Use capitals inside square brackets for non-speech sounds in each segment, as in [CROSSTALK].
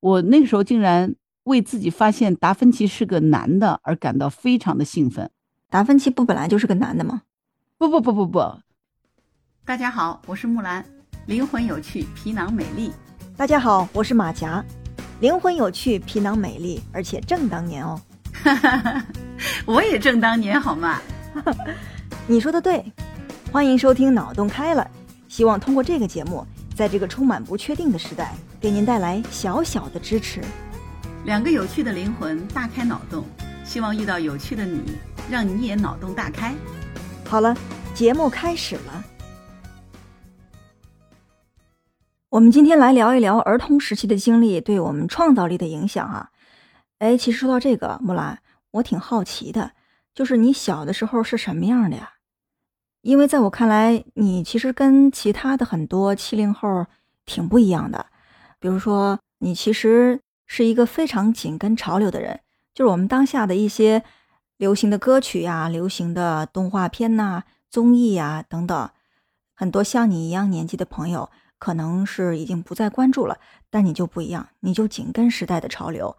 我那个时候竟然为自己发现达芬奇是个男的而感到非常的兴奋。达芬奇不本来就是个男的吗？不不不不不。大家好，我是木兰，灵魂有趣，皮囊美丽。大家好，我是马甲，灵魂有趣，皮囊美丽，而且正当年哦。哈哈我也正当年好吗？[LAUGHS] 你说的对。欢迎收听《脑洞开了》，希望通过这个节目，在这个充满不确定的时代，给您带来小小的支持。两个有趣的灵魂大开脑洞，希望遇到有趣的你，让你也脑洞大开。好了，节目开始了。我们今天来聊一聊儿童时期的经历对我们创造力的影响啊。哎，其实说到这个，木兰，我挺好奇的，就是你小的时候是什么样的呀？因为在我看来，你其实跟其他的很多七零后挺不一样的。比如说，你其实是一个非常紧跟潮流的人，就是我们当下的一些流行的歌曲呀、流行的动画片呐、综艺呀等等，很多像你一样年纪的朋友可能是已经不再关注了，但你就不一样，你就紧跟时代的潮流。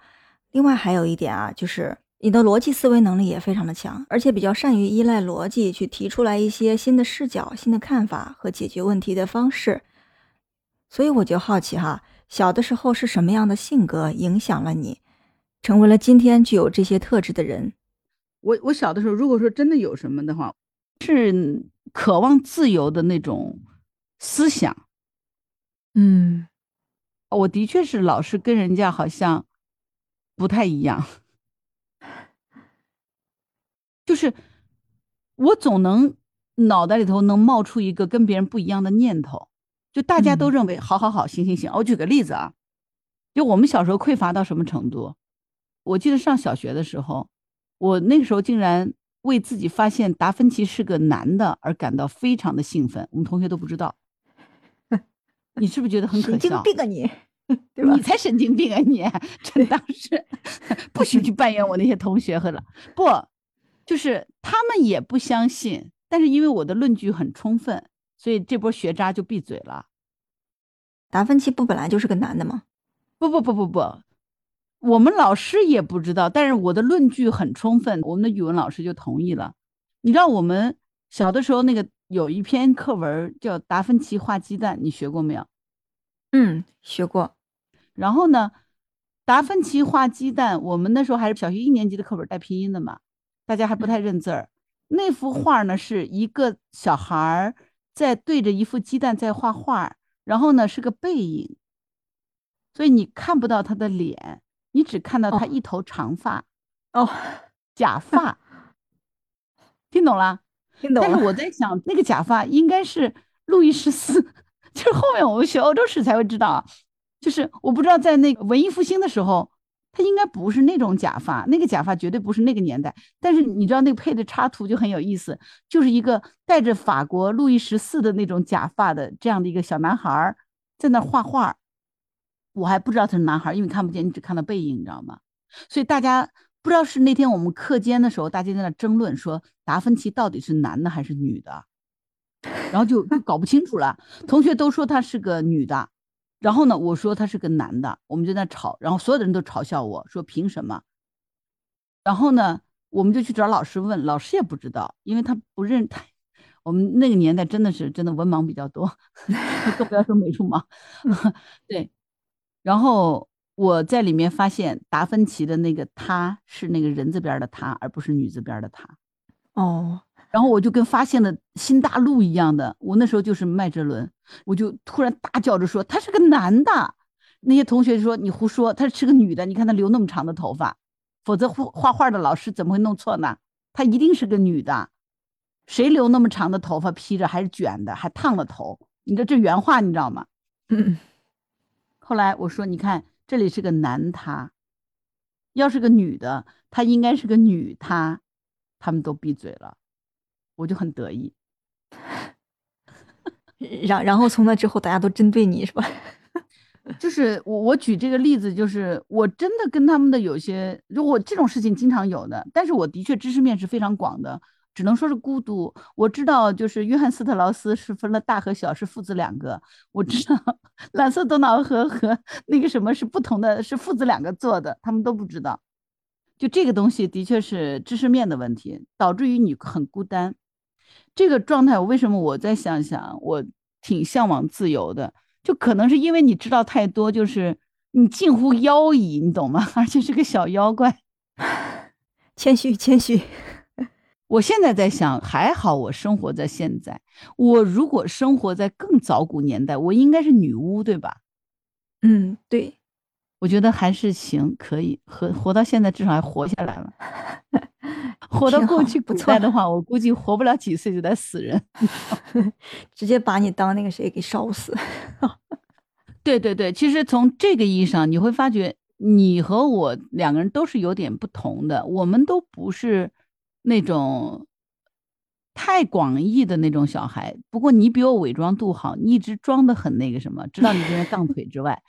另外还有一点啊，就是。你的逻辑思维能力也非常的强，而且比较善于依赖逻辑去提出来一些新的视角、新的看法和解决问题的方式。所以我就好奇哈，小的时候是什么样的性格影响了你，成为了今天具有这些特质的人？我我小的时候，如果说真的有什么的话，是渴望自由的那种思想。嗯，我的确是老是跟人家好像不太一样。就是我总能脑袋里头能冒出一个跟别人不一样的念头，就大家都认为好好好，行行行。我举个例子啊，就我们小时候匮乏到什么程度？我记得上小学的时候，我那个时候竟然为自己发现达芬奇是个男的而感到非常的兴奋。我们同学都不知道，[LAUGHS] 你是不是觉得很可笑？神经病啊你，[LAUGHS] 对吧？你才神经病啊你！真当时 [LAUGHS] 不许去扮演我那些同学和了不。就是他们也不相信，但是因为我的论据很充分，所以这波学渣就闭嘴了。达芬奇不本来就是个男的吗？不不不不不，我们老师也不知道，但是我的论据很充分，我们的语文老师就同意了。你知道我们小的时候那个有一篇课文叫《达芬奇画鸡蛋》，你学过没有？嗯，学过。然后呢，达芬奇画鸡蛋，我们那时候还是小学一年级的课本带拼音的嘛。大家还不太认字儿，那幅画呢是一个小孩儿在对着一副鸡蛋在画画，然后呢是个背影，所以你看不到他的脸，你只看到他一头长发，哦，假发，听懂了？听懂了。但是我在想，那个假发应该是路易十四，[LAUGHS] 就是后面我们学欧洲史才会知道，就是我不知道在那个文艺复兴的时候。他应该不是那种假发，那个假发绝对不是那个年代。但是你知道那个配的插图就很有意思，就是一个戴着法国路易十四的那种假发的这样的一个小男孩在那画画。我还不知道他是男孩，因为看不见，你只看到背影，你知道吗？所以大家不知道是那天我们课间的时候，大家在那争论说达芬奇到底是男的还是女的，然后就搞不清楚了。同学都说他是个女的。然后呢，我说他是个男的，我们就在吵，然后所有的人都嘲笑我说凭什么？然后呢，我们就去找老师问，老师也不知道，因为他不认他。[LAUGHS] 我们那个年代真的是真的文盲比较多，[LAUGHS] 更不要说美术盲。[LAUGHS] 对，然后我在里面发现达芬奇的那个他是那个人字边的他，而不是女字边的他。哦。然后我就跟发现了新大陆一样的，我那时候就是麦哲伦，我就突然大叫着说他是个男的，那些同学就说你胡说，他是个女的，你看他留那么长的头发，否则画画画的老师怎么会弄错呢？他一定是个女的，谁留那么长的头发披着还是卷的，还烫了头？你这这原话你知道吗？嗯。后来我说你看这里是个男他，要是个女的，她应该是个女他，他们都闭嘴了。我就很得意，[LAUGHS] 然然后从那之后，大家都针对你是吧？[LAUGHS] 就是我我举这个例子，就是我真的跟他们的有些，就我这种事情经常有的，但是我的确知识面是非常广的，只能说是孤独。我知道，就是约翰斯特劳斯是分了大和小，是父子两个。我知道，蓝色多瑙河和那个什么是不同的，是父子两个做的，他们都不知道。就这个东西的确是知识面的问题，导致于你很孤单。这个状态，我为什么我再想想，我挺向往自由的，就可能是因为你知道太多，就是你近乎妖异，你懂吗？[LAUGHS] 而且是个小妖怪。[LAUGHS] 谦虚，谦虚。我现在在想，还好我生活在现在。我如果生活在更早古年代，我应该是女巫，对吧？嗯，对。我觉得还是行，可以和活到现在，至少还活下来了。[LAUGHS] 活到过去古代的话，我估计活不了几岁就得死人，[LAUGHS] 直接把你当那个谁给烧死。[LAUGHS] 对对对，其实从这个意义上，你会发觉你和我两个人都是有点不同的，我们都不是那种太广义的那种小孩。不过你比我伪装度好，你一直装的很那个什么，知道你这人杠腿之外。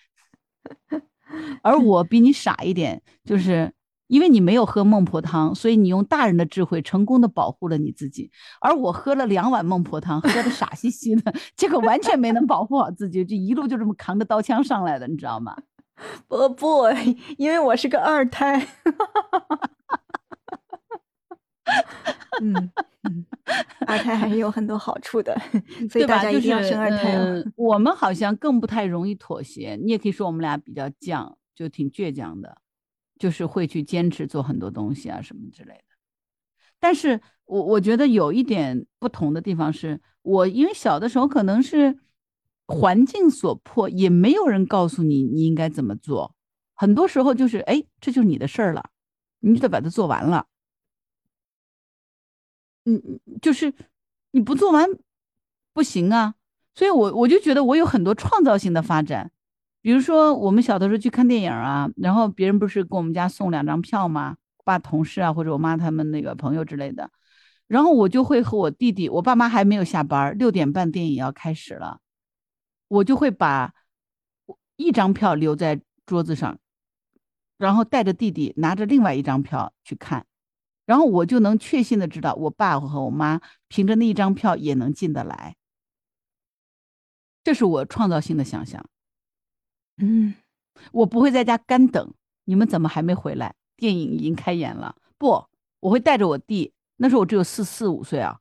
而我比你傻一点，就是因为你没有喝孟婆汤，所以你用大人的智慧成功的保护了你自己。而我喝了两碗孟婆汤，喝的傻兮兮的，结 [LAUGHS] 果完全没能保护好自己，就一路就这么扛着刀枪上来的，你知道吗？不 [LAUGHS] 不，[LAUGHS] 因为我是个二胎。嗯。二胎还是有很多好处的，所以大家一定要生二胎。我们好像更不太容易妥协，你也可以说我们俩比较犟，就挺倔强的，就是会去坚持做很多东西啊什么之类的。但是我我觉得有一点不同的地方是，我因为小的时候可能是环境所迫，也没有人告诉你你应该怎么做，很多时候就是哎，这就是你的事儿了，你就得把它做完了。嗯，就是你不做完不行啊，所以我我就觉得我有很多创造性的发展，比如说我们小的时候去看电影啊，然后别人不是给我们家送两张票吗？爸同事啊，或者我妈他们那个朋友之类的，然后我就会和我弟弟，我爸妈还没有下班，六点半电影要开始了，我就会把一张票留在桌子上，然后带着弟弟拿着另外一张票去看。然后我就能确信的知道，我爸和我妈凭着那一张票也能进得来。这是我创造性的想象。嗯，我不会在家干等，你们怎么还没回来？电影已经开演了。不，我会带着我弟，那时候我只有四四五岁啊，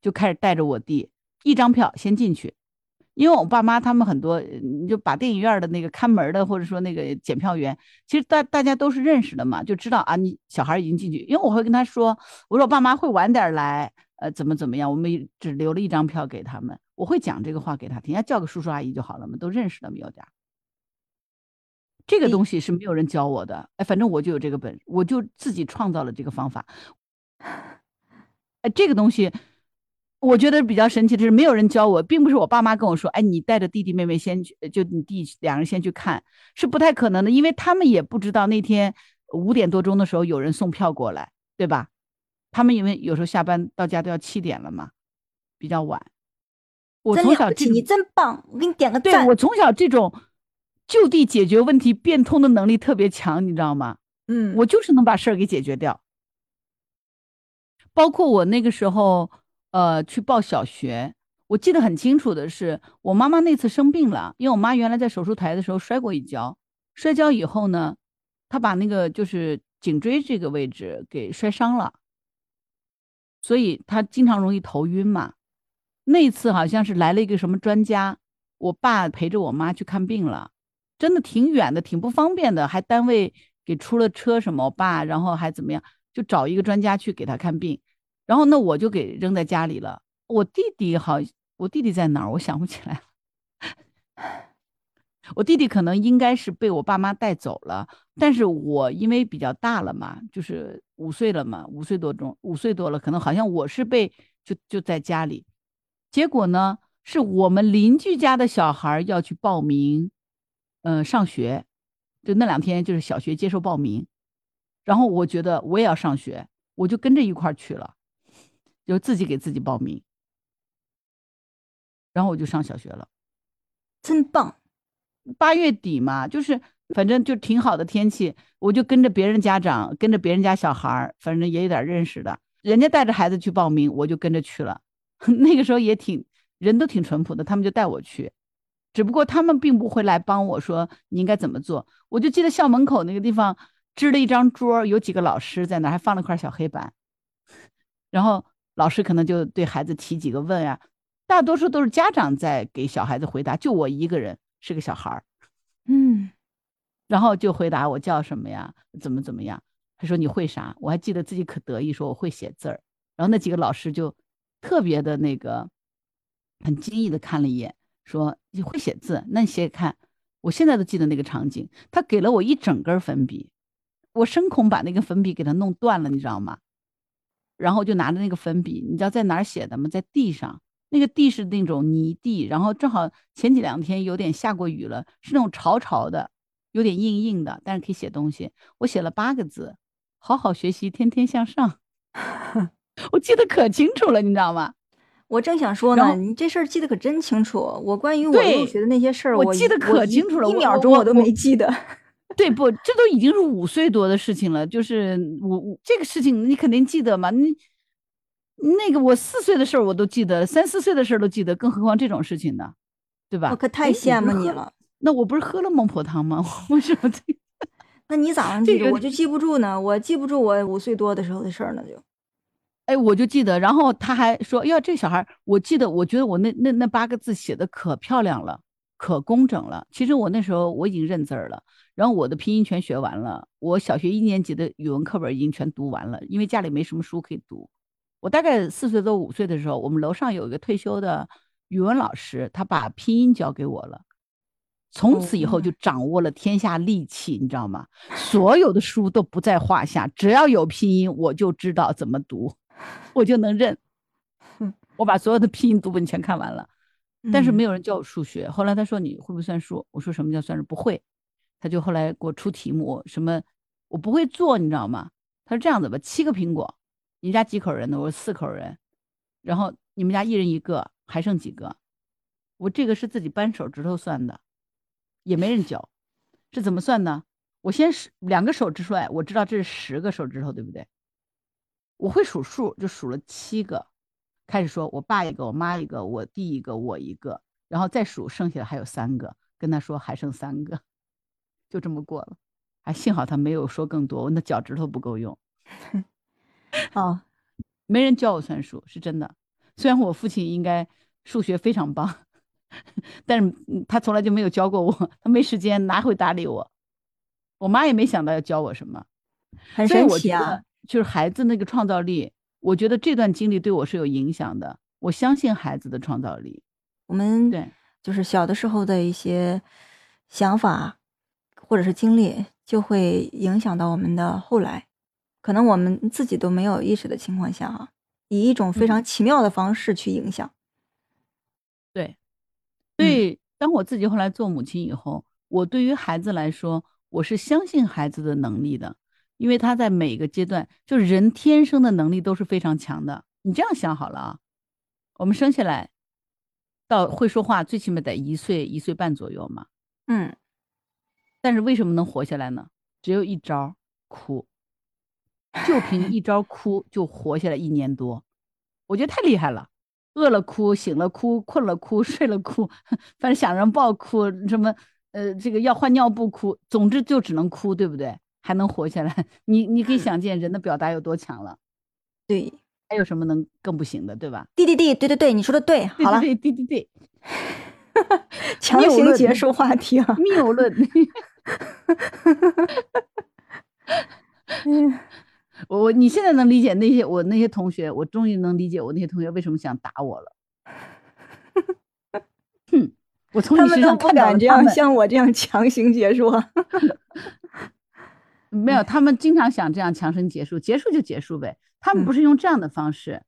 就开始带着我弟，一张票先进去。因为我爸妈他们很多，你就把电影院的那个看门的，或者说那个检票员，其实大大家都是认识的嘛，就知道啊，你小孩已经进去。因为我会跟他说，我说我爸妈会晚点来，呃，怎么怎么样，我们只留了一张票给他们，我会讲这个话给他听，要叫个叔叔阿姨就好了嘛，都认识的，有点。这个东西是没有人教我的，哎，反正我就有这个本，我就自己创造了这个方法。哎，这个东西。我觉得比较神奇的是，没有人教我，并不是我爸妈跟我说：“哎，你带着弟弟妹妹先去，就你弟两人先去看，是不太可能的，因为他们也不知道那天五点多钟的时候有人送票过来，对吧？他们因为有时候下班到家都要七点了嘛，比较晚。我从小你真棒，我给你点个赞。对我从小这种就地解决问题、变通的能力特别强，你知道吗？嗯，我就是能把事儿给解决掉。包括我那个时候。呃，去报小学，我记得很清楚的是，我妈妈那次生病了，因为我妈原来在手术台的时候摔过一跤，摔跤以后呢，她把那个就是颈椎这个位置给摔伤了，所以她经常容易头晕嘛。那次好像是来了一个什么专家，我爸陪着我妈去看病了，真的挺远的，挺不方便的，还单位给出了车什么，我爸然后还怎么样，就找一个专家去给他看病。然后那我就给扔在家里了。我弟弟好，我弟弟在哪儿？我想不起来了。[LAUGHS] 我弟弟可能应该是被我爸妈带走了。但是我因为比较大了嘛，就是五岁了嘛，五岁多钟，五岁多了，可能好像我是被就就在家里。结果呢，是我们邻居家的小孩要去报名，嗯，上学，就那两天就是小学接受报名。然后我觉得我也要上学，我就跟着一块儿去了。就自己给自己报名，然后我就上小学了，真棒。八月底嘛，就是反正就挺好的天气，我就跟着别人家长，跟着别人家小孩儿，反正也有点认识的，人家带着孩子去报名，我就跟着去了。[LAUGHS] 那个时候也挺人都挺淳朴的，他们就带我去，只不过他们并不会来帮我说你应该怎么做。我就记得校门口那个地方支了一张桌，有几个老师在那，还放了块小黑板，然后老师可能就对孩子提几个问啊，大多数都是家长在给小孩子回答，就我一个人是个小孩儿，嗯，然后就回答我叫什么呀，怎么怎么样。他说你会啥？我还记得自己可得意，说我会写字儿。然后那几个老师就特别的那个，很惊异的看了一眼，说你会写字，那你写写看。我现在都记得那个场景，他给了我一整根粉笔，我生恐把那个粉笔给他弄断了，你知道吗？然后就拿着那个粉笔，你知道在哪儿写的吗？在地上，那个地是那种泥地，然后正好前几两天有点下过雨了，是那种潮潮的，有点硬硬的，但是可以写东西。我写了八个字。好好学习，天天向上。[LAUGHS] 我记得可清楚了，你知道吗？我正想说呢，你这事儿记得可真清楚。我关于我入学的那些事儿，我记得可清楚了，一秒钟我都没记得。[LAUGHS] 对不？这都已经是五岁多的事情了，就是我这个事情你肯定记得嘛？你那个我四岁的事儿我都记得，三四岁的事儿都记得，更何况这种事情呢？对吧？我可太羡慕你了。那我不是喝了孟婆汤吗？[LAUGHS] 为什么？那你咋能记住？我就记不住呢，我记不住我五岁多的时候的事儿呢，就，哎，我就记得，然后他还说，哟，这小孩，我记得，我觉得我那那那八个字写的可漂亮了，可工整了。其实我那时候我已经认字儿了，然后我的拼音全学完了，我小学一年级的语文课本已经全读完了，因为家里没什么书可以读。我大概四岁多五岁的时候，我们楼上有一个退休的语文老师，他把拼音教给我了。从此以后就掌握了天下利器，你知道吗？所有的书都不在话下，只要有拼音，我就知道怎么读，我就能认。我把所有的拼音读本全看完了，但是没有人教我数学。后来他说你会不会算数？我说什么叫算数？不会。他就后来给我出题目，什么我不会做，你知道吗？他说这样子吧，七个苹果，你家几口人呢？我说四口人，然后你们家一人一个，还剩几个？我这个是自己扳手指头算的。也没人教，是怎么算呢？我先是两个手指出来，我知道这是十个手指头，对不对？我会数数，就数了七个，开始说我爸一个，我妈一个，我弟一个，我一个，然后再数剩下的还有三个，跟他说还剩三个，[LAUGHS] 就这么过了。还幸好他没有说更多，我那脚趾头不够用。[LAUGHS] 哦，没人教我算数，是真的。虽然我父亲应该数学非常棒。但是他从来就没有教过我，他没时间，哪会搭理我？我妈也没想到要教我什么，很神奇啊！就是孩子那个创造力，我觉得这段经历对我是有影响的。我相信孩子的创造力。我们对，就是小的时候的一些想法或者是经历，就会影响到我们的后来，可能我们自己都没有意识的情况下，啊，以一种非常奇妙的方式去影响。对。所以，当我自己后来做母亲以后，我对于孩子来说，我是相信孩子的能力的，因为他在每个阶段，就是人天生的能力都是非常强的。你这样想好了啊，我们生下来到会说话，最起码得一岁一岁半左右嘛。嗯，但是为什么能活下来呢？只有一招，哭，就凭一招哭就活下来一年多，我觉得太厉害了。饿了哭，醒了哭，困了哭，睡了哭，反正想让抱哭，什么呃，这个要换尿布哭，总之就只能哭，对不对？还能活下来，你你可以想见人的表达有多强了。对，还有什么能更不行的，对吧？对对对对对对，你说的对，好了，对对对对，[LAUGHS] 强行结束话题啊，谬论。[LAUGHS] 嗯。我我你现在能理解那些我那些同学，我终于能理解我那些同学为什么想打我了。哼，我从你身上看到这样像我这样强行结束。[LAUGHS] 没有，他们经常想这样强行结束，结束就结束呗。他们不是用这样的方式，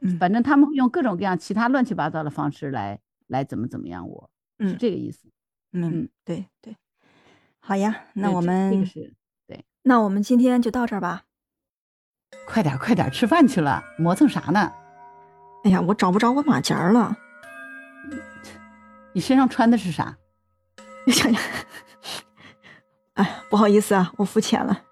嗯反正他们会用各种各样其他乱七八糟的方式来来怎么怎么样，我是这个意思。嗯，对对，好呀，那我们这个是对，那我们今天就到这儿吧。快点，快点，吃饭去了，磨蹭啥呢？哎呀，我找不着我马甲了。你身上穿的是啥？[LAUGHS] 哎，不好意思啊，我肤浅了。